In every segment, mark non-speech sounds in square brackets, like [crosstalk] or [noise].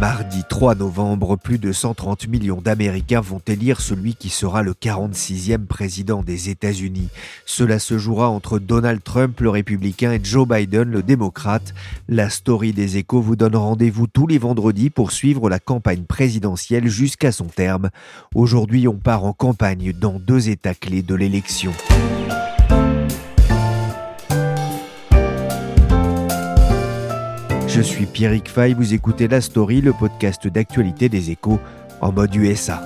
Mardi 3 novembre, plus de 130 millions d'Américains vont élire celui qui sera le 46e président des États-Unis. Cela se jouera entre Donald Trump, le républicain, et Joe Biden, le démocrate. La story des échos vous donne rendez-vous tous les vendredis pour suivre la campagne présidentielle jusqu'à son terme. Aujourd'hui, on part en campagne dans deux États clés de l'élection. Je suis Pierrick Fay, vous écoutez La Story, le podcast d'actualité des échos en mode USA.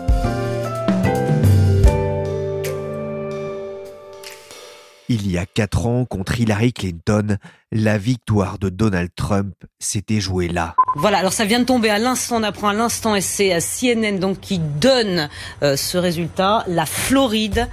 Il y a quatre ans, contre Hillary Clinton, la victoire de Donald Trump s'était jouée là. Voilà, alors ça vient de tomber à l'instant, on apprend à l'instant, et c'est à CNN donc qui donne euh, ce résultat. La Floride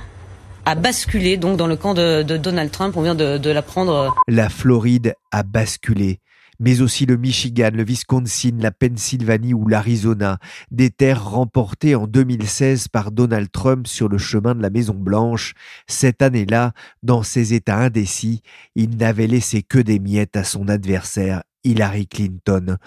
a basculé donc dans le camp de, Donald Trump, on vient de, de l'apprendre. La Floride a basculé mais aussi le Michigan, le Wisconsin, la Pennsylvanie ou l'Arizona, des terres remportées en 2016 par Donald Trump sur le chemin de la Maison Blanche. Cette année-là, dans ces États indécis, il n'avait laissé que des miettes à son adversaire Hillary Clinton.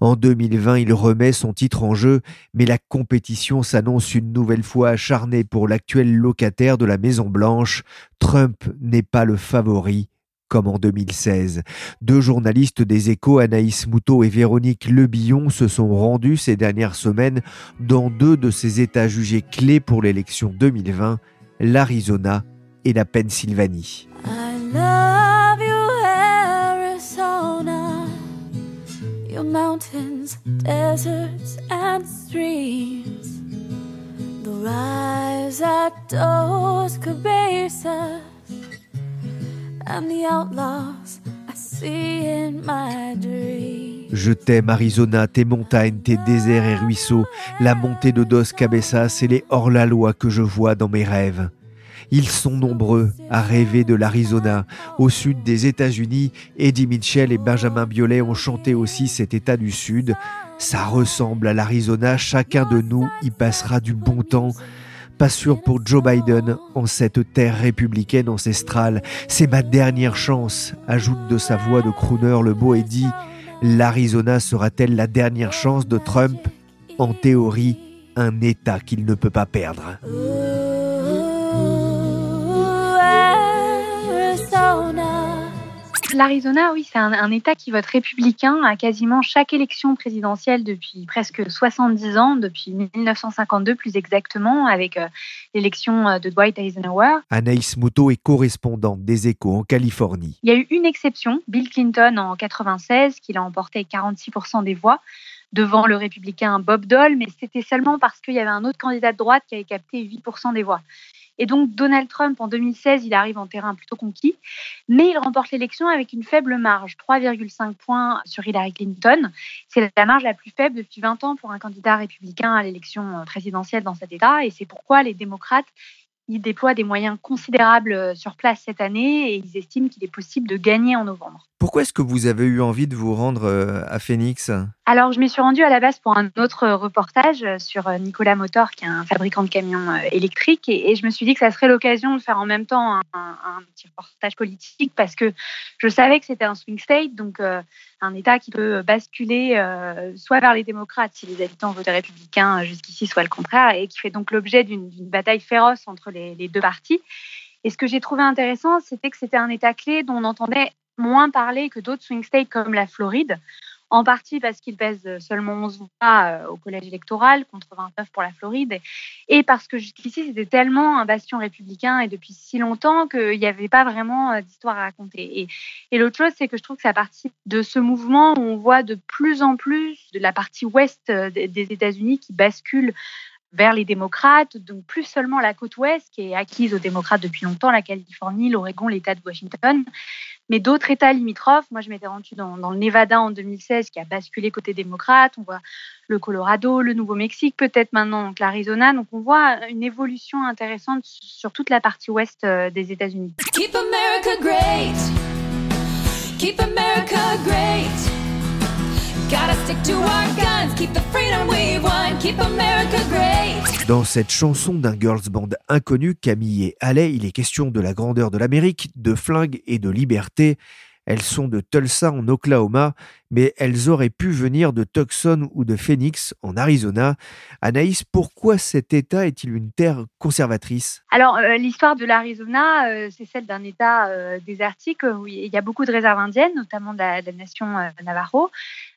En 2020, il remet son titre en jeu, mais la compétition s'annonce une nouvelle fois acharnée pour l'actuel locataire de la Maison Blanche. Trump n'est pas le favori, comme en 2016. Deux journalistes des échos, Anaïs Moutot et Véronique Lebillon, se sont rendus ces dernières semaines dans deux de ces États jugés clés pour l'élection 2020, l'Arizona et la Pennsylvanie. deserts and streams. The rise at je t'aime Arizona, tes montagnes, tes déserts et ruisseaux, la montée de Dos Cabezas et les hors-la-loi que je vois dans mes rêves. Ils sont nombreux à rêver de l'Arizona. Au sud des États-Unis, Eddie Mitchell et Benjamin Biolay ont chanté aussi cet État du Sud. Ça ressemble à l'Arizona, chacun de nous y passera du bon temps. Pas sûr pour Joe Biden en cette terre républicaine ancestrale. C'est ma dernière chance, ajoute de sa voix de crooner le beau Eddie. L'Arizona sera-t-elle la dernière chance de Trump? En théorie, un État qu'il ne peut pas perdre. L'Arizona, oui, c'est un, État qui vote républicain à quasiment chaque élection présidentielle depuis presque 70 ans, depuis 1952 plus exactement, avec euh, l'élection euh, de Dwight Eisenhower. Anaïs Moutot est correspondante des Échos en Californie. Il y a eu une exception, Bill Clinton en 96, qui a emporté 46% des voix devant le républicain Bob Dole, mais c'était seulement parce qu'il y avait un autre candidat de droite qui avait capté 8% des voix. Et donc Donald Trump, en 2016, il arrive en terrain plutôt conquis, mais il remporte l'élection avec une faible marge, 3,5 points sur Hillary Clinton. C'est la marge la plus faible depuis 20 ans pour un candidat républicain à l'élection présidentielle dans cet État, et c'est pourquoi les démocrates ils déploient des moyens considérables sur place cette année et ils estiment qu'il est possible de gagner en novembre. Pourquoi est-ce que vous avez eu envie de vous rendre euh, à Phoenix? Alors, je m'y suis rendue à la base pour un autre reportage sur euh, Nicolas Motor, qui est un fabricant de camions euh, électriques. Et, je me suis dit que ça serait l'occasion de faire en même temps un, petit reportage politique parce que je savais que c'était un swing state, donc un État qui peut basculer soit vers les démocrates si les habitants votent républicains jusqu'ici, soit le contraire, et qui fait donc l'objet d'une bataille féroce entre les deux partis. Et ce que j'ai trouvé intéressant, c'était que c'était un État clé dont on entendait moins parler que d'autres swing states comme la Floride en partie parce qu'il pèse seulement 11 voix euh, au collège électoral contre 29 pour la Floride, et parce que jusqu'ici c'était tellement un bastion républicain et depuis si longtemps qu'il n'y avait pas vraiment euh, d'histoire à raconter. Et, l'autre chose, c'est que je trouve que ça partie de ce mouvement où on voit de plus en plus de la partie ouest euh, des États-Unis qui bascule vers les démocrates, donc plus seulement la côte ouest qui est acquise aux démocrates depuis longtemps, la Californie, l'Oregon, l'État de Washington, mais d'autres États limitrophes. Moi, je m'étais rendue dans, le Nevada en 2016 qui a basculé côté démocrate. On voit le Colorado, le Nouveau-Mexique, peut-être maintenant l'Arizona. Donc on voit une évolution intéressante sur toute la partie ouest euh, des États-Unis. Keep America great. Keep America great. Dans cette chanson d'un girls band inconnu, Camille et Allais, il est question de la grandeur de l'Amérique, de flingues et de liberté. Elles sont de Tulsa en Oklahoma, mais elles auraient pu venir de Tucson ou de Phoenix en Arizona. Anaïs, pourquoi cet État est-il une terre conservatrice? Alors, euh, l'histoire de l'Arizona, euh, c'est celle d'un État euh, désertique où il y a beaucoup de réserves indiennes, notamment de la, de la nation Navajo,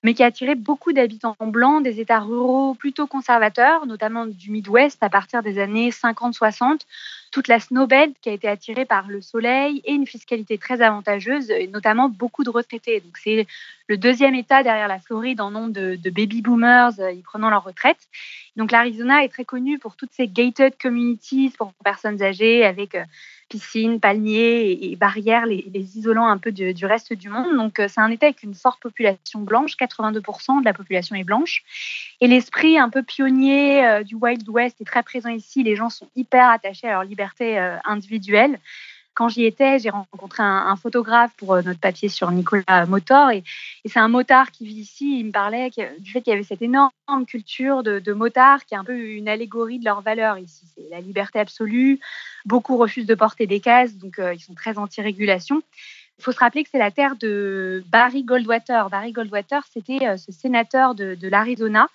mais qui a attiré beaucoup d'habitants blancs des États ruraux plutôt conservateurs, notamment du Midwest à partir des années 50-60 toute la snowbelt qui a été attirée par le soleil et une fiscalité très avantageuse, notamment beaucoup de retraités. Donc c'est le deuxième État derrière la Floride en nombre de, baby boomers euh, y prenant leur retraite. Donc l'Arizona est très connu pour toutes ces gated communities pour personnes âgées avec euh, piscines, palmiers et, barrières, les, isolant un peu du, reste du monde. Donc, euh, c'est un État avec une forte population blanche, 82% de la population est blanche. Et l'esprit un peu pionnier du Wild West est très présent ici. Les gens sont hyper attachés à leur liberté individuelle quand j'y étais, j'ai rencontré un, photographe pour euh, notre papier sur Nicolas Motor. Et, c'est un motard qui vit ici. Il me parlait du fait qu'il y avait cette énorme culture de, motards qui est un peu une allégorie de leur valeur ici. C'est la liberté absolue. Beaucoup refusent de porter des cases, donc euh, ils sont très anti-régulation. Il faut se rappeler que c'est la terre de Barry Goldwater. Barry Goldwater, c'était euh, ce sénateur de, de l'Arizona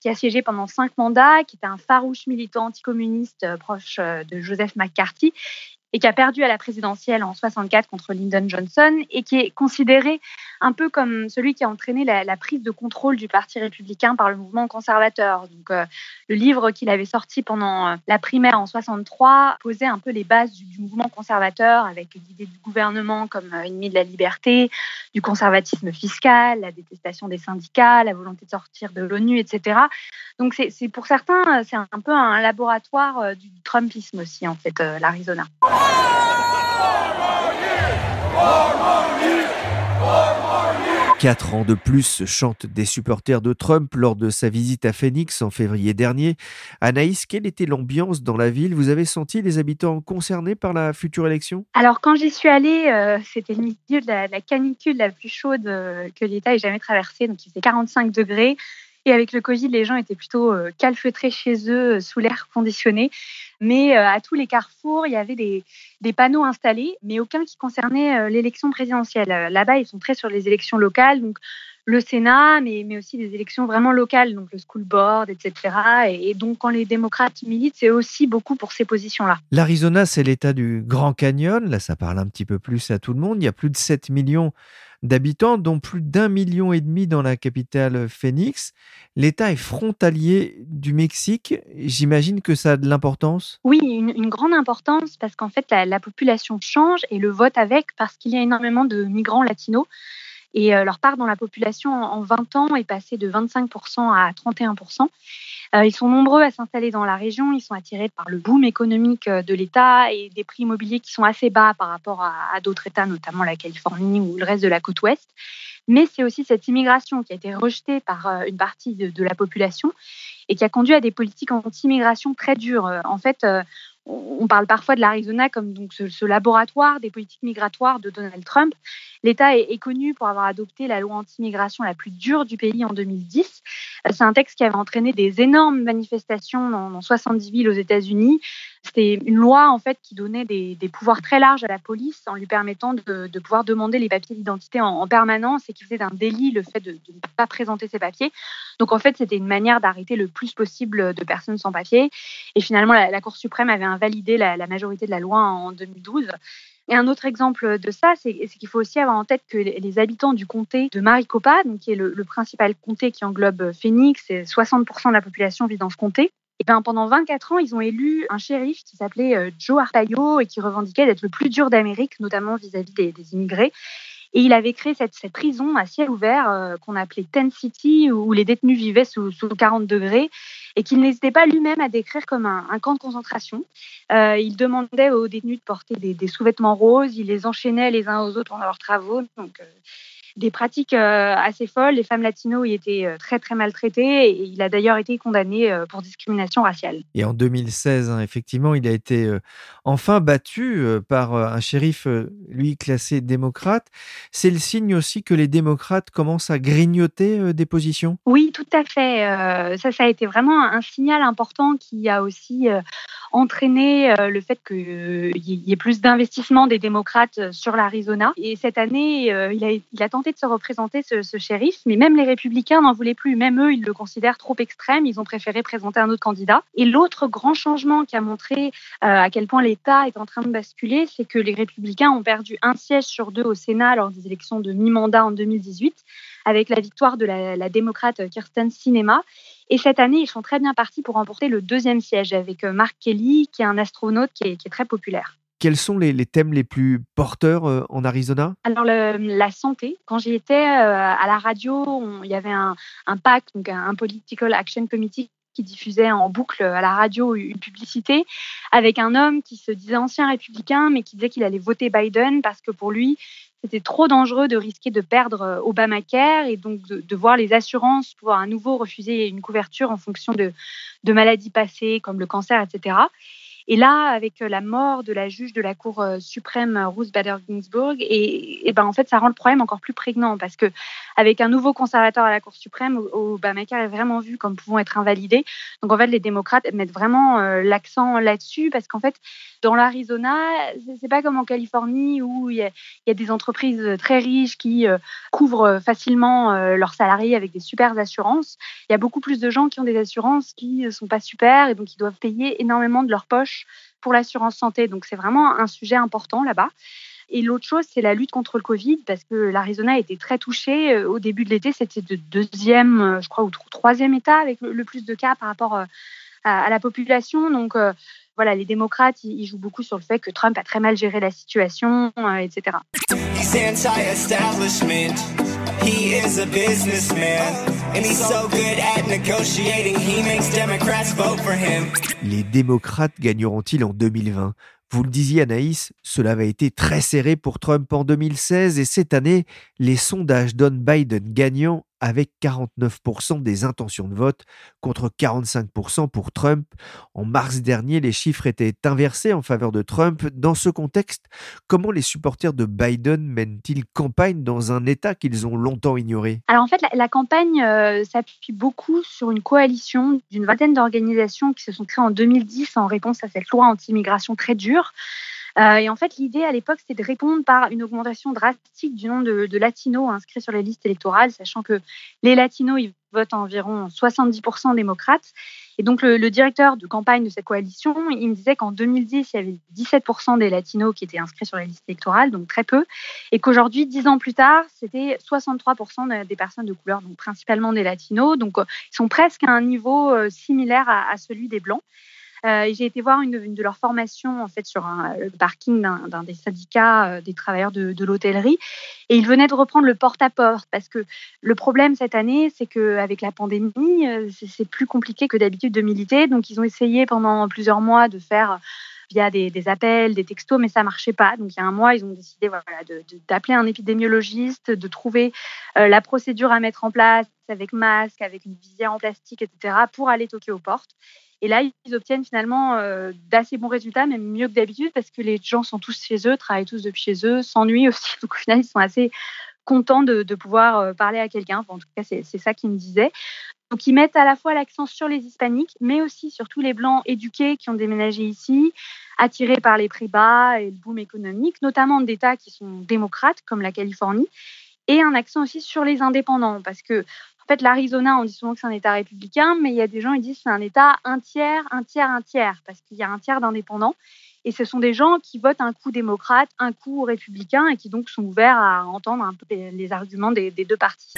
qui a siégé pendant cinq mandats, qui était un farouche militant anticommuniste proche de Joseph McCarthy et qui a perdu à la présidentielle en 64 contre Lyndon Johnson et qui est considéré un peu comme celui qui a entraîné la, prise de contrôle du Parti républicain par le mouvement conservateur. Donc, euh, le livre qu'il avait sorti pendant euh, la primaire en 63 posait un peu les bases du, mouvement conservateur avec l'idée du gouvernement comme euh, ennemi de la liberté, du conservatisme fiscal, la détestation des syndicats, la volonté de sortir de l'ONU, etc. Donc, c'est pour certains, c'est un peu un laboratoire du Trumpisme aussi, en fait, l'Arizona. Quatre ans de plus chantent des supporters de Trump lors de sa visite à Phoenix en février dernier. Anaïs, quelle était l'ambiance dans la ville? Vous avez senti les habitants concernés par la future élection? Alors quand j'y suis allée, euh, c'était le milieu de la, canicule la plus chaude euh, que l'État ait jamais traversée, donc il faisait 45 degrés. Et avec le Covid, les gens étaient plutôt euh, calfeutrés chez eux, sous l'air conditionné. Mais euh, à tous les carrefours, il y avait des, panneaux installés, mais aucun qui concernait euh, l'élection présidentielle. Là-bas, ils sont très sur les élections locales, donc le Sénat, mais, mais aussi des élections vraiment locales, donc le school board, etc. Et, et donc, quand les démocrates militent, c'est aussi beaucoup pour ces positions-là. L'Arizona, c'est l'État du Grand Canyon. Là, ça parle un petit peu plus à tout le monde. Il y a plus de 7 millions d'habitants, dont plus d'un million et demi dans la capitale Phoenix. L'État est frontalier du Mexique. J'imagine que ça a de l'importance? Oui, une, grande importance parce qu'en fait, la, population change et le vote avec parce qu'il y a énormément de migrants latinos. Et euh, leur part dans la population en 20 ans est passée de 25% à 31%. Euh, ils sont nombreux à s'installer dans la région. Ils sont attirés par le boom économique euh, de l'État et des prix immobiliers qui sont assez bas par rapport à, d'autres États, notamment la Californie ou le reste de la côte ouest. Mais c'est aussi cette immigration qui a été rejetée par une partie de, la population et qui a conduit à des politiques anti-immigration très dures. En fait, on parle parfois de l'Arizona comme donc ce, laboratoire des politiques migratoires de Donald Trump. L'État est, connu pour avoir adopté la loi anti-immigration la plus dure du pays en 2010, C'est un texte qui avait entraîné des énormes manifestations dans, 70 villes aux États-Unis. C'était une loi en fait qui donnait des, pouvoirs très larges à la police en lui permettant de, pouvoir demander les papiers d'identité en, permanence et qui faisait d'un délit le fait de, ne pas présenter ses papiers. Donc en fait, c'était une manière d'arrêter le plus possible de personnes sans papiers. Et finalement, la, Cour suprême avait invalidé la, majorité de la loi en 2012. Et un autre exemple de ça, c'est qu'il faut aussi avoir en tête que les habitants du comté de Maricopa, donc qui est le, principal comté qui englobe Phoenix, et 60% de la population vit dans ce comté, et ben, pendant 24 ans, ils ont élu un shérif qui s'appelait euh, Joe Arpaio et qui revendiquait d'être le plus dur d'Amérique, notamment vis-à-vis des, immigrés. Et il avait créé cette, prison à ciel ouvert euh, qu'on appelait Ten City, où les détenus vivaient sous, sous 40 degrés et qu'il n'hésitait pas lui-même à décrire comme un, camp de concentration. Euh, il demandait aux détenus de porter des, sous-vêtements roses, il les enchaînait les uns aux autres pendant leurs travaux. Donc, euh, des pratiques euh, assez folles. Les femmes latino y étaient euh, très très maltraitées et il a d'ailleurs été condamné euh, pour discrimination raciale. Et en 2016, hein, effectivement, il a été enfin battu par un shérif, lui classé démocrate. C'est le signe aussi que les démocrates commencent à grignoter des positions? Oui, tout à fait. ça, ça a été vraiment un signal important qui a aussi entraîné le fait qu'il y ait plus d'investissement des démocrates sur l'Arizona. Et cette année, il a, il a tenté de se représenter ce, shérif, mais même les républicains n'en voulaient plus. Même eux, ils le considèrent trop extrême. Ils ont préféré présenter un autre candidat. Et l'autre grand changement qui a montré euh, à quel point l'État est en train de basculer, c'est que les républicains ont perdu un siège sur deux au Sénat lors des élections de mi-mandat en 2018, avec la victoire de la, démocrate Kirsten Sinema. Et cette année, ils sont très bien partis pour remporter le deuxième siège avec euh, Mark Kelly, qui est un astronaute qui est très populaire. Quels sont les, thèmes les plus porteurs euh, en Arizona? Alors, la santé. Quand j'y étais euh, à la radio, il y avait un, un PAC, un Political Action Committee, qui diffusait en boucle à la radio une publicité avec un homme qui se disait ancien républicain, mais qui disait qu'il allait voter Biden parce que pour lui, c'était trop dangereux de risquer de perdre euh, Obamacare et donc de, voir les assurances pouvoir à nouveau refuser une couverture en fonction de maladies passées comme le cancer, etc. Et là, avec euh, la mort de la juge de la Cour euh, suprême Ruth Bader Ginsburg, et, ben en fait, ça rend le problème encore plus prégnant parce que avec un nouveau conservateur à la Cour suprême, Obamacare est vraiment vu comme pouvant être invalidé. Donc en fait, les démocrates mettent vraiment euh, l'accent là-dessus parce qu'en fait, dans l'Arizona, c'est pas comme en Californie où il y, a, des entreprises très riches qui couvrent facilement leurs salariés avec des super assurances. Il y a beaucoup plus de gens qui ont des assurances qui sont pas super et donc ils doivent payer énormément de leur poche pour l'assurance santé. Donc c'est vraiment un sujet important là-bas. Et l'autre chose, c'est la lutte contre le Covid, parce que l'Arizona a été très touché. Euh, au début de l'été, c'était le deuxième, euh, je crois, ou troisième État avec le plus de cas par rapport euh, à la population. Donc voilà, les démocrates, ils jouent beaucoup sur le fait que Trump a très mal géré la situation, etc. He is a businessman, and he's so good at negotiating, he makes Democrats vote for him. Les démocrates gagneront-ils en 2020 vous le disiez Anaïs, cela avait été très serré pour Trump en 2016 et cette année, les sondages donnent Biden gagnant avec 49% des intentions de vote contre 45% pour Trump. En mars dernier, les chiffres étaient inversés en faveur de Trump. Dans ce contexte, comment les supporters de Biden mènent-ils campagne dans un État qu'ils ont longtemps ignoré? Alors en fait, la, campagne euh, s'appuie beaucoup sur une coalition d'une vingtaine d'organisations qui se sont créées en 2010 en réponse à cette loi anti-immigration très dure. Euh, et en fait, l'idée à l'époque, c'était de répondre par une augmentation drastique du nombre de, latinos inscrits sur les listes électorales, sachant que les latinos, ils votent environ 70% démocrates. Et donc, le, directeur de campagne de cette coalition, il me disait qu'en 2010, il y avait 17% des latinos qui étaient inscrits sur les listes électorales, donc très peu, et qu'aujourd'hui, dix ans plus tard, c'était 63% des personnes de couleur, donc principalement des latinos. Donc, euh, ils sont presque à un niveau euh, similaire à celui des blancs. Euh, j'ai été voir une, de leurs formations en fait sur un, le parking d'un des syndicats euh, des travailleurs de, de l'hôtellerie et ils venaient de reprendre le porte-à-porte parce que le problème cette année, c'est qu'avec la pandémie, euh, c'est plus compliqué que d'habitude de militer. Donc ils ont essayé pendant plusieurs mois de faire via des, des, appels, des textos, mais ça marchait pas. Donc il y a un mois, ils ont décidé voilà, d'appeler un épidémiologiste, de trouver la procédure à mettre en place avec masque, avec une visière en plastique, etc., pour aller toquer aux portes. Et là, ils obtiennent finalement euh, d'assez bons résultats, même mieux que d'habitude, parce que les gens sont tous chez eux, travaillent tous depuis chez eux, s'ennuient aussi. [laughs] Donc au final, ils sont assez contents de, pouvoir euh, parler à quelqu'un. en tout cas, c'est ça qu'ils me disaient. Donc ils mettent à la fois l'accent sur les hispaniques, mais aussi sur tous les blancs éduqués qui ont déménagé ici, attirés par les prix bas et le boom économique, notamment d'États qui sont démocrates comme la Californie, et un accent aussi sur les indépendants, parce que en fait l'Arizona, on dit souvent que c'est un État républicain, mais il y a des gens qui disent que c'est un État un tiers, un tiers, un tiers, parce qu'il y a un tiers d'indépendants. Et ce sont des gens qui votent un coup démocrate, un coup républicain, et qui donc sont ouverts à entendre un peu les arguments des, des deux partis.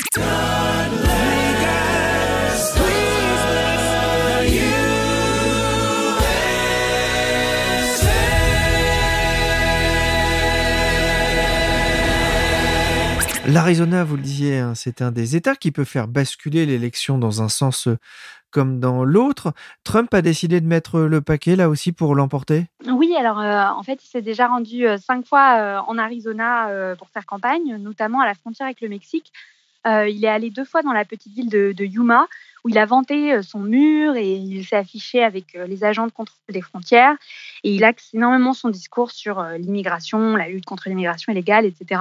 L'Arizona, vous le disiez, hein, c'est un des États qui peut faire basculer l'élection dans un sens euh, comme dans l'autre. Trump a décidé de mettre le paquet là aussi pour l'emporter? Oui, alors euh, en fait, il s'est déjà rendu euh, cinq fois en Arizona pour faire campagne, notamment à la frontière avec le Mexique. il est allé deux fois dans la petite ville de Yuma, où il a vanté son mur et il s'est affiché avec les agents de contrôle des frontières. Et il axe énormément son discours sur l'immigration, la lutte contre l'immigration illégale, etc.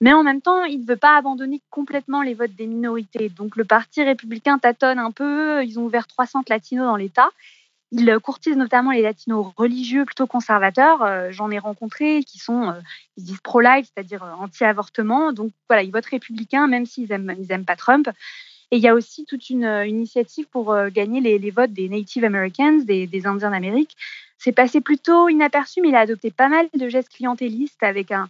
Mais en même temps, il ne veut pas abandonner complètement les votes des minorités. Donc le Parti républicain tâtonne un peu. Ils ont ouvert 300 latinos dans l'État. Ils courtisent notamment les latinos religieux plutôt conservateurs. Euh, j'en ai rencontré qui sont, euh, ils disent pro-life, c'est-à-dire euh, anti-avortement. Donc voilà, ils votent républicain même s'ils n'aiment ils aiment pas Trump. Et il y a aussi toute une, initiative pour gagner les, votes des Native Americans, des, des Indiens d'Amérique. C'est passé plutôt inaperçu, mais il a adopté pas mal de gestes clientélistes avec un,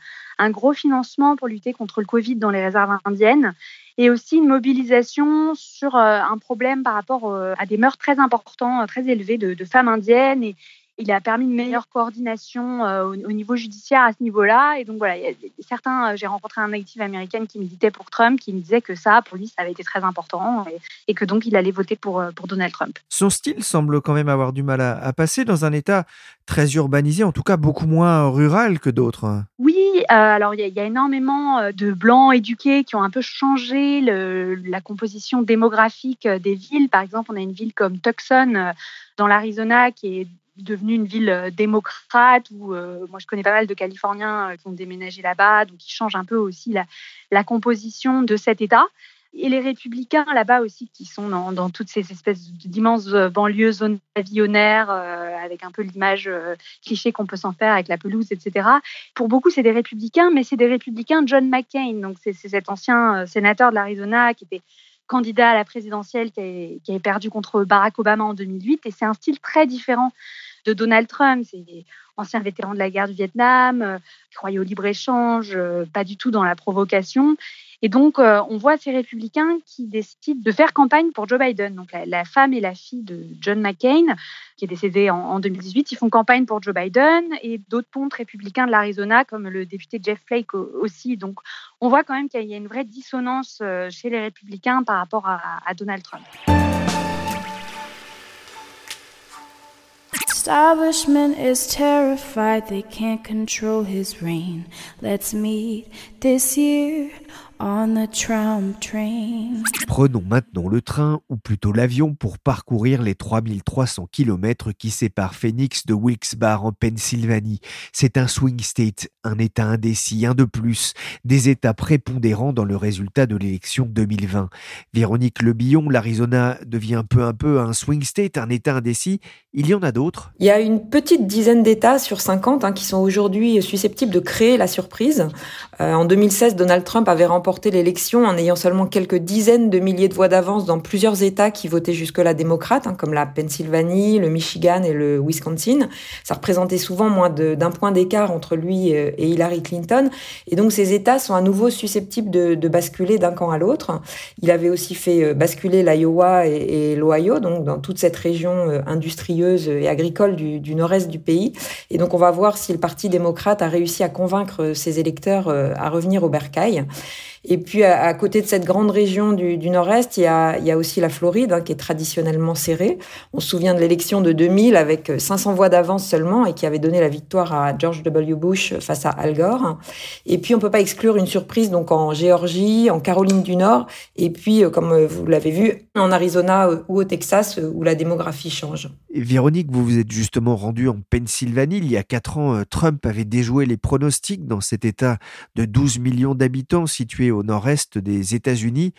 gros financement pour lutter contre le Covid dans les réserves indiennes et aussi une mobilisation sur euh, un problème par rapport euh, à des meurtres très importants, euh, très élevés de, de femmes indiennes et, il a permis une meilleure coordination euh, au, niveau judiciaire à ce niveau-là. Et donc voilà, il y a certains, euh, j'ai rencontré un native américain qui militait pour Trump, qui me disait que ça, pour lui, ça avait été très important et, que donc il allait voter pour, euh, pour Donald Trump. Son style semble quand même avoir du mal à, passer dans un État très urbanisé, en tout cas beaucoup moins rural que d'autres. Oui, alors il y, a énormément de blancs éduqués qui ont un peu changé le, la composition démographique des villes. Par exemple, on a une ville comme Tucson dans l'Arizona qui est devenue une ville euh, démocrate où euh, moi je connais pas mal de Californiens euh, qui ont déménagé là-bas, donc qui changent un peu aussi la, la, composition de cet État. Et les républicains là-bas aussi, qui sont dans, dans toutes ces espèces d'immenses banlieues, zones pavillonnaires, avec un peu l'image cliché qu'on peut s'en faire avec la pelouse, etc. Pour beaucoup, c'est des républicains, mais c'est des républicains John McCain. Donc c'est cet ancien sénateur de l'Arizona qui était candidat à la présidentielle qui, avait, qui avait perdu contre Barack Obama en 2008. Et c'est un style très différent de Donald Trump. C'est ancien vétéran de la guerre du Vietnam, euh, croyait au libre-échange, euh, pas du tout dans la provocation. Et donc, euh, on voit ces républicains qui décident de faire campagne pour Joe Biden. Donc, la, femme et la fille de John McCain, qui est décédé en, 2018, ils font campagne pour Joe Biden et d'autres pontes républicains de l'Arizona, comme le député Jeff Flake aussi. Donc, on voit quand même qu'il y a une vraie dissonance chez les républicains par rapport à Donald Trump. Establishment is terrified they can't control his reign. Let's meet this year Prenons maintenant le train, ou plutôt l'avion, pour parcourir les 3300 km qui séparent Phoenix de Wilkes-Barre en Pennsylvanie. C'est un swing state, un État indécis, un de plus, des États prépondérants dans le résultat de l'élection 2020. Véronique Lebillon, l'Arizona devient peu à peu un swing state, un État indécis. Il y en a d'autres Il y a une petite dizaine d'États sur 50 hein, qui sont aujourd'hui susceptibles de créer la surprise. Euh, en 2016, Donald Trump avait remporté remporté l'élection en ayant seulement quelques dizaines de milliers de voix d'avance dans plusieurs États qui votaient jusque-là démocrates, hein, comme la Pennsylvanie, le Michigan et le Wisconsin. Ça représentait souvent moins d'un point d'écart entre lui euh, et Hillary Clinton. Et donc ces États sont à nouveau susceptibles de, de basculer d'un camp à l'autre. Il avait aussi fait euh, basculer l'Iowa et, et l'Ohio, donc dans toute cette région euh, industrieuse et agricole du, du nord-est du pays. Et donc on va voir si le Parti démocrate a réussi à convaincre ses électeurs à revenir au bercail. Et puis à, côté de cette grande région du, nord-est, il y a, aussi la Floride hein, qui est traditionnellement serrée. On se souvient de l'élection de 2000 avec 500 voix d'avance seulement et qui avait donné la victoire à George W. Bush face à Al Gore. Et puis on peut pas exclure une surprise donc en Géorgie, en Caroline du Nord et puis euh, comme euh, vous l'avez vu en Arizona euh, ou au Texas où la démographie change. Véronique, vous vous êtes justement rendue en Pennsylvanie. Il y a quatre ans, Trump avait déjoué les pronostics dans cet État de 12 millions d'habitants situé au nord-est des États-Unis.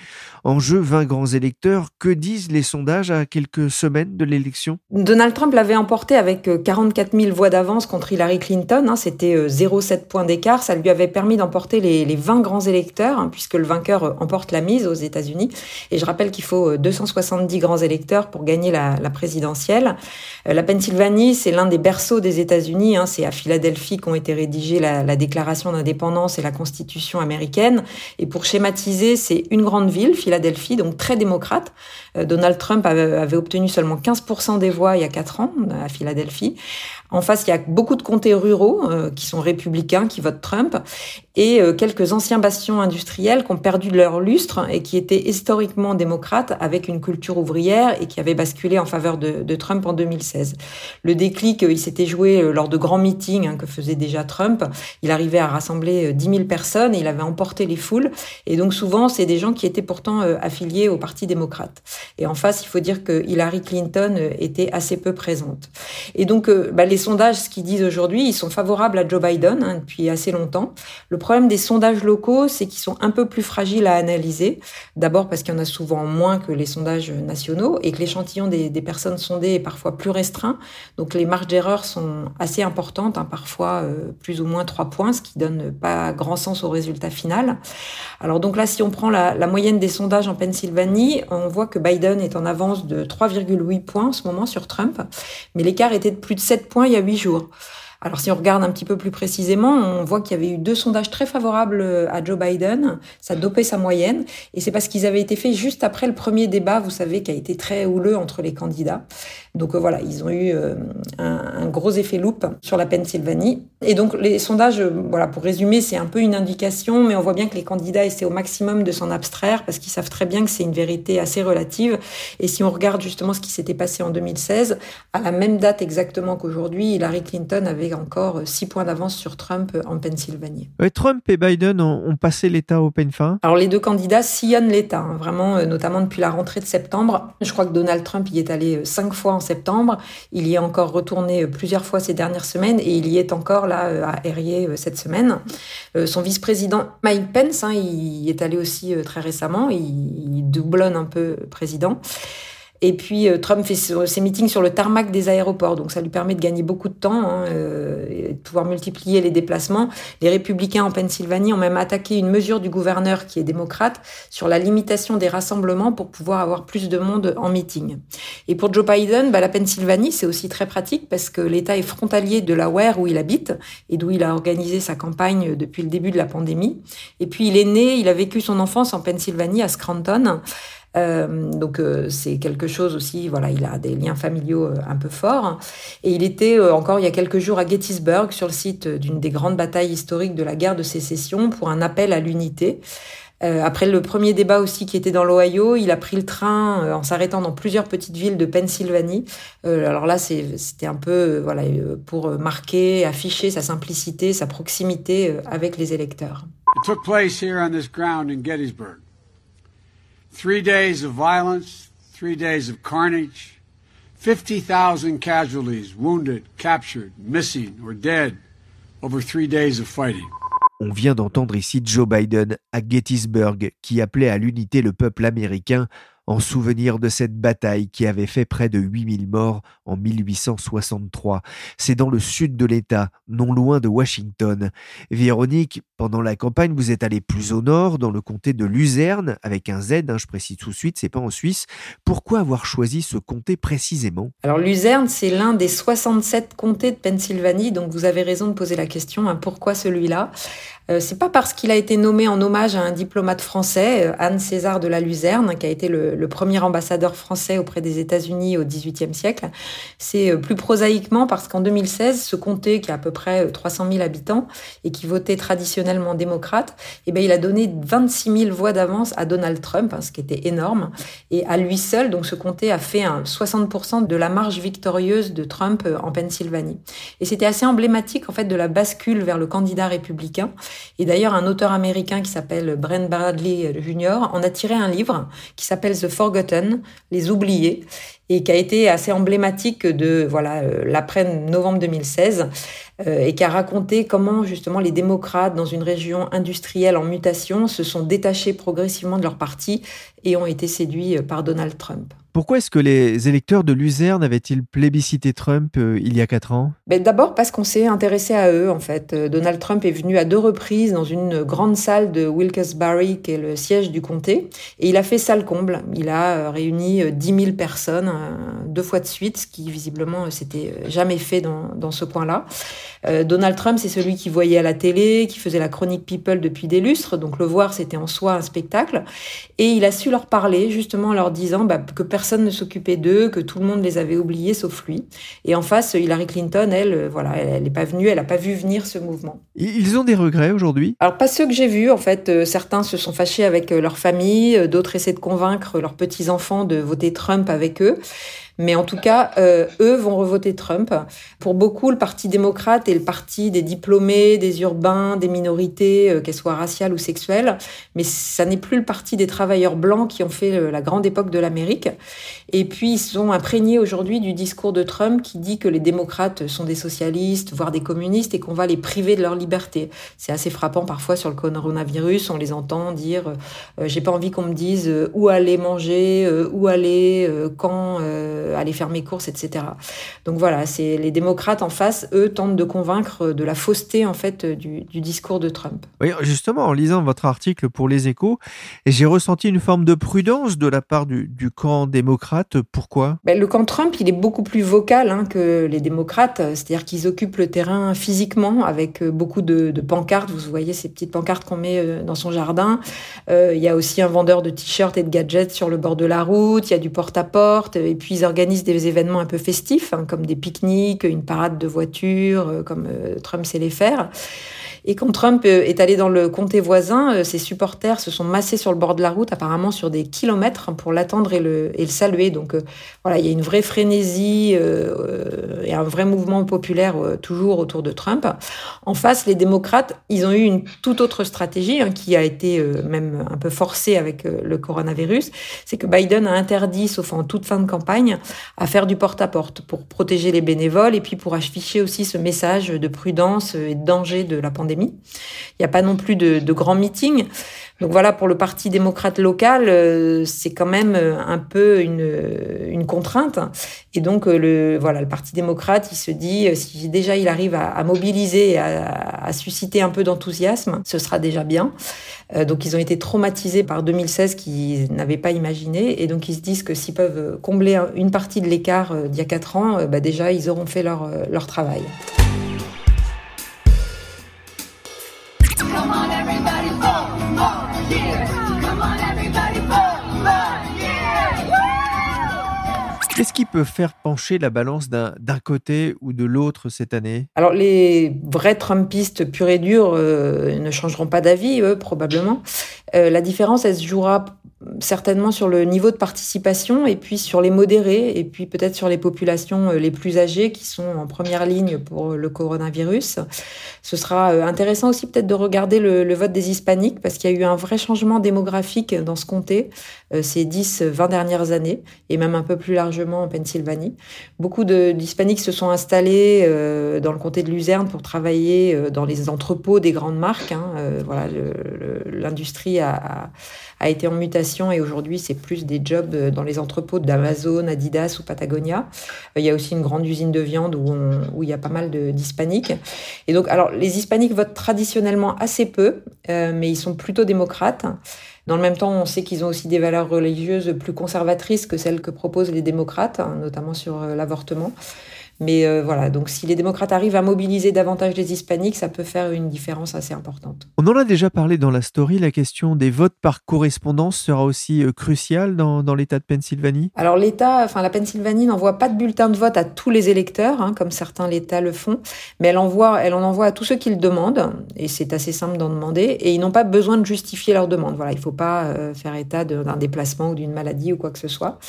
En jeu, 20 grands électeurs. Que disent les sondages à quelques semaines de l'élection? Donald Trump l'avait emporté avec 44 euh, 000 voix d'avance contre Hillary Clinton. Hein. C'était 0,7 euh, points d'écart. Ça lui avait permis d'emporter les, 20 grands électeurs, hein, puisque le vainqueur euh, emporte la mise aux États-Unis. Et je rappelle qu'il faut 270 grands électeurs pour gagner la, présidentielle. La Pennsylvanie, c'est l'un des berceaux des États-Unis. Hein. C'est à Philadelphie qu'ont été rédigées la déclaration d'indépendance et la Constitution américaine. Et pour schématiser, c'est une grande ville, Philadelphie, donc très démocrate. Euh, Donald Trump avait, obtenu seulement 15% des voix il y a 4 ans à Philadelphie. En face, il y a beaucoup de comtés ruraux euh, qui sont républicains, qui votent Trump, et euh, quelques anciens bastions industriels qui ont perdu leur lustre et qui étaient historiquement démocrates avec une culture ouvrière et qui avaient basculé en faveur de, Trump en 2016. Le déclic, il s'était joué lors de grands meetings hein, que faisait déjà Trump. Il arrivait à rassembler 10 000 personnes et il avait emporté les foules. Et donc souvent, c'est des gens qui étaient pourtant affiliés au Parti démocrate. Et en face, il faut dire que Hillary Clinton euh, était assez peu présente. Et donc, euh, bah, les sondages, ce qu'ils disent aujourd'hui, ils sont favorables à Joe Biden hein, depuis assez longtemps. Le problème des sondages locaux, c'est qu'ils sont un peu plus fragiles à analyser. D'abord parce qu'il y en a souvent moins que les sondages nationaux et que l'échantillon des, personnes sondées est parfois plus restreint. Donc, les marges d'erreur sont assez importantes, hein, parfois euh, plus ou moins trois points, ce qui donne pas grand sens au résultat final. Alors donc là, si on prend la moyenne des sondages en Pennsylvanie, on voit que Biden est en avance de 3,8 points en ce moment sur Trump, mais l'écart était de plus de 7 points il y a 8 jours. Alors si on regarde un petit peu plus précisément, on voit qu'il y avait eu deux sondages très favorables euh, à Joe Biden, ça dopait sa moyenne, et c'est parce qu'ils avaient été faits juste après le premier débat, vous savez, qui a été très houleux entre les candidats. Donc euh, voilà, ils ont eu euh, un, gros effet loupe sur la Pennsylvanie. Et donc les sondages, voilà, pour résumer, c'est un peu une indication, mais on voit bien que les candidats essaient au maximum de s'en abstraire parce qu'ils savent très bien que c'est une vérité assez relative. Et si on regarde justement ce qui s'était passé en 2016, à la même date exactement qu'aujourd'hui, Hillary Clinton avait encore six points d'avance sur Trump en Pennsylvanie. Trump et Biden ont, passé l'État au peine fin Alors les deux candidats sillonnent l'État, hein, vraiment, euh, notamment depuis la rentrée de septembre. Je crois que Donald Trump y est allé euh, cinq fois en septembre. Il y est encore retourné euh, plusieurs fois ces dernières semaines et il y est encore là à Herrier cette semaine. Son vice-président Mike Pence, hein, il est allé aussi très récemment. Il, il doublonne un peu président. Et puis euh, Trump fait ses meetings sur le tarmac des aéroports, donc ça lui permet de gagner beaucoup de temps, hein, euh, et de pouvoir multiplier les déplacements. Les républicains en Pennsylvanie ont même attaqué une mesure du gouverneur qui est démocrate sur la limitation des rassemblements pour pouvoir avoir plus de monde en meeting. Et pour Joe Biden, bah, la Pennsylvanie, c'est aussi très pratique parce que l'État est frontalier de la Ware où il habite et d'où il a organisé sa campagne depuis le début de la pandémie. Et puis il est né, il a vécu son enfance en Pennsylvanie à Scranton. Euh, donc euh, c'est quelque chose aussi, voilà, il a des liens familiaux euh, un peu forts. Et il était encore il y a quelques jours à Gettysburg, sur le site d'une des grandes batailles historiques de la guerre de sécession, pour un appel à l'unité. après le premier débat aussi qui était dans l'Ohio, il a pris le train en s'arrêtant dans plusieurs petites villes de Pennsylvanie. alors là, c'était un peu voilà pour marquer, afficher sa simplicité, sa proximité avec les électeurs. It took place here on this ground in Gettysburg. Three days of violence, three days of carnage, 50,000 casualties, wounded, captured, missing, or dead over three days of fighting. On vient d'entendre ici Joe Biden à Gettysburg qui appelait à l'unité le peuple américain en souvenir de cette bataille qui avait fait près de 8000 morts en 1863. C'est dans le sud de l'État, non loin de Washington. Véronique, pendant la campagne, vous êtes allé plus au nord, dans le comté de Luzerne, avec un Z, hein, je précise tout de suite, c'est pas en Suisse. Pourquoi avoir choisi ce comté précisément? Alors Luzerne, c'est l'un des 67 comtés de Pennsylvanie, donc vous avez raison de poser la question, hein, pourquoi celui-là? Euh, c'est pas parce qu'il a été nommé en hommage à un diplomate français, euh, Anne César de la Luzerne, qui a été le, premier ambassadeur français auprès des États-Unis au XVIIIe siècle. C'est euh, plus prosaïquement parce qu'en 2016, ce comté, qui a à peu près 300 000 habitants et qui votait traditionnellement démocrate, eh ben, il a donné 26 000 voix d'avance à Donald Trump, hein, ce qui était énorme. Et à lui seul, donc ce comté a fait un 60% de la marge victorieuse de Trump en Pennsylvanie. Et c'était assez emblématique en fait de la bascule vers le candidat républicain. Et d'ailleurs, un auteur américain qui s'appelle Brent Bradley Jr. en a tiré un livre qui s'appelle The Forgotten, les oubliés, et qui a été assez emblématique de voilà l'après novembre 2016 et qui a raconté comment justement les démocrates dans une région industrielle en mutation se sont détachés progressivement de leur parti et ont été séduits par Donald Trump. Pourquoi est-ce que les électeurs de Luzerne avaient-ils plébiscité Trump euh, il y a quatre ans? Ben D'abord parce qu'on s'est intéressé à eux, en fait. Euh, Donald Trump est venu à deux reprises dans une grande salle de Wilkes-Barre, qui est le siège du comté, et il a fait salle comble. Il a euh, réuni 10 000 personnes deux fois de suite, ce qui visiblement s'était jamais fait dans, dans ce coin-là. Donald Trump, c'est celui qui voyait à la télé, qui faisait la chronique People depuis des lustres, donc le voir, c'était en soi un spectacle. Et il a su leur parler, justement en leur disant bah, que personne personne ne s'occupait d'eux, que tout le monde les avait oubliés sauf lui. Et en face, Hillary Clinton, elle, euh, voilà, elle n'est pas venue, elle n'a pas vu venir ce mouvement. Ils ont des regrets aujourd'hui? Alors pas ceux que j'ai vus, en fait. Euh, certains se sont fâchés avec euh, leur famille, d'autres essaient de convaincre leurs petits enfants de voter Trump avec eux. Mais en tout cas, euh, eux vont revoter Trump. Pour beaucoup, le Parti démocrate est le parti des diplômés, des urbains, des minorités, euh, qu'elles soient raciales ou sexuelles. Mais ça n'est plus le parti des travailleurs blancs qui ont fait euh, la grande époque de l'Amérique. Et puis, ils sont imprégnés aujourd'hui du discours de Trump qui dit que les démocrates sont des socialistes, voire des communistes, et qu'on va les priver de leur liberté. C'est assez frappant parfois sur le coronavirus. On les entend dire j'ai pas envie qu'on me dise où aller manger, où aller, quand aller faire mes courses, etc. Donc voilà, c'est les démocrates en face, eux, tentent de convaincre de la fausseté en fait du, discours de Trump. Oui, justement, en lisant votre article pour Les Échos, j'ai ressenti une forme de prudence de la part du, camp démocrate. Pourquoi? Ben, Le camp Trump, il est beaucoup plus vocal hein, que les démocrates, c'est-à-dire qu'ils occupent le terrain physiquement avec euh, beaucoup de, pancartes. Vous voyez ces petites pancartes qu'on met euh, dans son jardin. il y a aussi un vendeur de t-shirts et de gadgets sur le bord de la route. Il y a du porte-à-porte. et puis ils organisent des événements un peu festifs, hein, comme des pique-niques, une parade de voitures, euh, comme euh, Trump sait les faire. Et quand Trump euh, est allé dans le comté voisin, ses supporters se sont massés sur le bord de la route, apparemment sur des kilomètres, pour l'attendre et le, saluer. Donc voilà, il y a une vraie frénésie et un vrai mouvement populaire toujours autour de Trump. En face, les démocrates, ils ont eu une toute autre stratégie hein, qui a été même un peu forcée avec le coronavirus. C'est que Biden a interdit, sauf en toute fin de campagne, à faire du porte-à-porte pour protéger les bénévoles et puis pour afficher aussi ce message de prudence et de danger de la pandémie. Il n'y a pas non plus de, de grands meetings. Donc voilà, pour le Parti démocrate local, euh, c'est quand même euh, un peu une, une contrainte. Et donc euh, le voilà, le Parti démocrate, il se dit si déjà il arrive à, mobiliser, à, à, susciter un peu d'enthousiasme, ce sera déjà bien. donc ils ont été traumatisés par 2016 qu'ils n'avaient pas imaginé, et donc ils se disent que s'ils peuvent combler une partie de l'écart d'il y a quatre ans, bah déjà ils auront fait leur travail. Qu'est-ce qui peut faire pencher la balance d'un côté ou de l'autre cette année? Alors les vrais Trumpistes purs et durs euh, ne changeront pas d'avis, eux, probablement. Euh, la différence, elle se jouera certainement sur le niveau de participation et puis sur les modérés et puis peut-être sur les populations euh, les plus âgées qui sont en première ligne pour le coronavirus. Ce sera euh, intéressant aussi peut-être de regarder le, vote des hispaniques parce qu'il y a eu un vrai changement démographique dans ce comté ces 10-20 dernières années et même un peu plus largement en Pennsylvanie. Beaucoup d'hispaniques se sont installés dans le comté de Luzerne pour travailler dans les entrepôts des grandes marques. Hein. Voilà, l'industrie a, été en mutation et aujourd'hui c'est plus des jobs dans les entrepôts d'Amazon, Adidas ou Patagonia. Il y a aussi une grande usine de viande où, il y a pas mal d'hispaniques. Et donc, alors les hispaniques votent traditionnellement assez peu, euh, mais ils sont plutôt démocrates. Dans le même temps, on sait qu'ils ont aussi des valeurs religieuses plus conservatrices que celles que proposent les démocrates, hein, notamment sur euh, l'avortement. Mais euh, voilà, donc si les démocrates arrivent à mobiliser davantage les hispaniques, ça peut faire une différence assez importante. On en a déjà parlé dans la story, la question des votes par correspondance sera aussi euh, cruciale dans, dans l'État de Pennsylvanie? Alors l'État, enfin la Pennsylvanie n'envoie pas de bulletin de vote à tous les électeurs, hein, comme certains l'État le font, mais elle, envoie, elle en envoie à tous ceux qui le demandent, et c'est assez simple d'en demander, et ils n'ont pas besoin de justifier leur demande. Voilà, il ne faut pas euh, faire état d'un déplacement ou d'une maladie ou quoi que ce soit.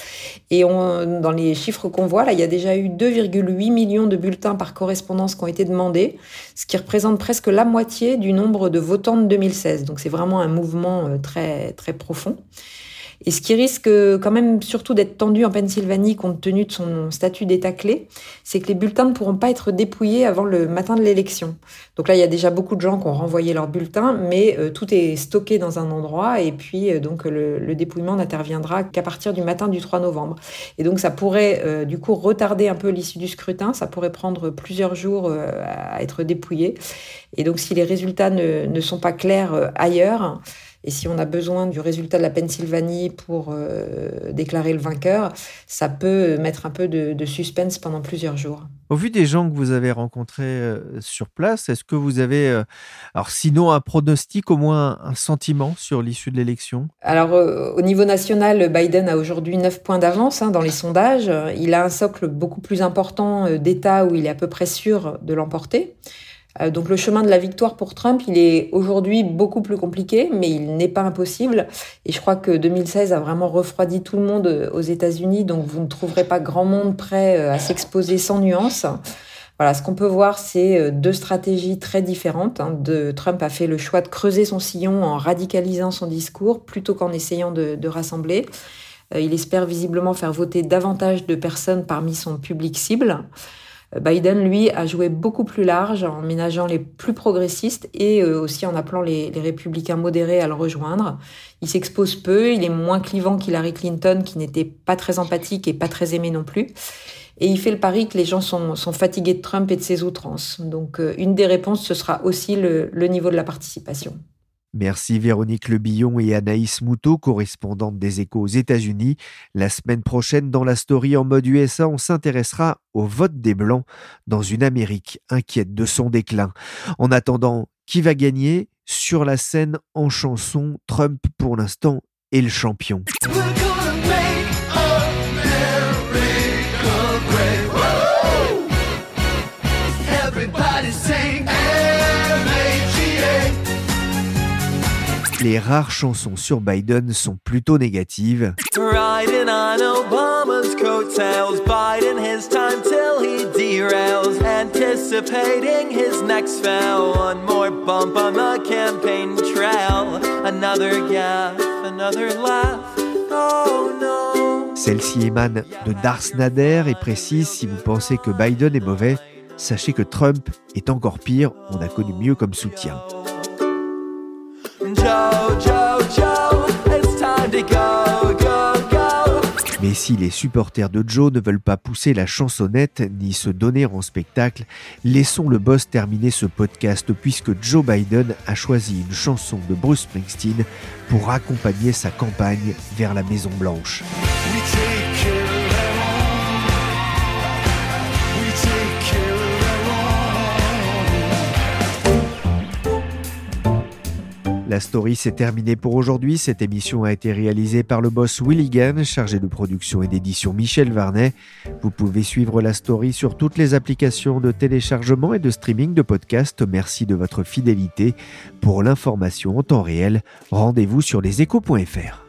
Et on, dans les chiffres qu'on voit, là, il y a déjà eu 2,8 8 millions de bulletins par correspondance qui ont été demandés, ce qui représente presque la moitié du nombre de votants de 2016. Donc c'est vraiment un mouvement euh, très, très profond. Et ce qui risque quand même surtout d'être tendu en Pennsylvanie compte tenu de son statut d'État clé, c'est que les bulletins ne pourront pas être dépouillés avant le matin de l'élection. Donc là, il y a déjà beaucoup de gens qui ont renvoyé leurs bulletins, mais euh, tout est stocké dans un endroit et puis euh, donc le, le dépouillement n'interviendra qu'à partir du matin du 3 novembre. Et donc ça pourrait euh, du coup retarder un peu l'issue du scrutin, ça pourrait prendre plusieurs jours à être dépouillé. Et donc si les résultats ne sont pas clairs ailleurs, et si on a besoin du résultat de la Pennsylvanie pour euh, déclarer le vainqueur, ça peut mettre un peu de, suspense pendant plusieurs jours. Au vu des gens que vous avez rencontrés euh, sur place, est-ce que vous avez, euh, alors sinon un pronostic, au moins un sentiment sur l'issue de l'élection? Alors au niveau national, Biden a aujourd'hui 9 points d'avance hein, dans les sondages. Il a un socle beaucoup plus important d'États où il est à peu près sûr de l'emporter. Euh, donc le chemin de la victoire pour Trump, il est aujourd'hui beaucoup plus compliqué, mais il n'est pas impossible. Et je crois que 2016 a vraiment refroidi tout le monde euh, aux États-Unis, donc vous ne trouverez pas grand monde prêt euh, à s'exposer sans nuance. Voilà, ce qu'on peut voir, c'est deux stratégies très différentes. Hein. De, Trump a fait le choix de creuser son sillon en radicalisant son discours plutôt qu'en essayant de, de rassembler. Il espère visiblement faire voter davantage de personnes parmi son public cible. Biden, lui, a joué beaucoup plus large en ménageant les plus progressistes et euh, aussi en appelant les, républicains modérés à le rejoindre. Il s'expose peu, il est moins clivant qu'Hillary Clinton, qui n'était pas très empathique et pas très aimé non plus. Et il fait le pari que les gens sont, fatigués de Trump et de ses outrances. Donc euh, une des réponses, ce sera aussi le niveau de la participation. Merci Véronique Lebillon et Anaïs Moutot, correspondantes des échos aux États-Unis. La semaine prochaine, dans la story en mode USA, on s'intéressera au vote des Blancs dans une Amérique inquiète de son déclin. En attendant, qui va gagner? Sur la scène, en chanson, Trump pour l'instant est le champion. Les rares chansons sur Biden sont plutôt négatives. Celle-ci émane de Darth Nader et précise si vous pensez que Biden est mauvais, sachez que Trump est encore pire, on a connu mieux comme soutien. Mais si les supporters de Joe ne veulent pas pousser la chansonnette ni se donner en spectacle, laissons le boss terminer ce podcast puisque Joe Biden a choisi une chanson de Bruce Springsteen pour accompagner sa campagne vers la Maison Blanche. La story s'est terminée pour aujourd'hui. Cette émission a été réalisée par le boss Willigan, chargé de production et d'édition Michel Varnet. Vous pouvez suivre la story sur toutes les applications de téléchargement et de streaming de podcasts. Merci de votre fidélité. Pour l'information en temps réel, rendez-vous sur leséchos.fr.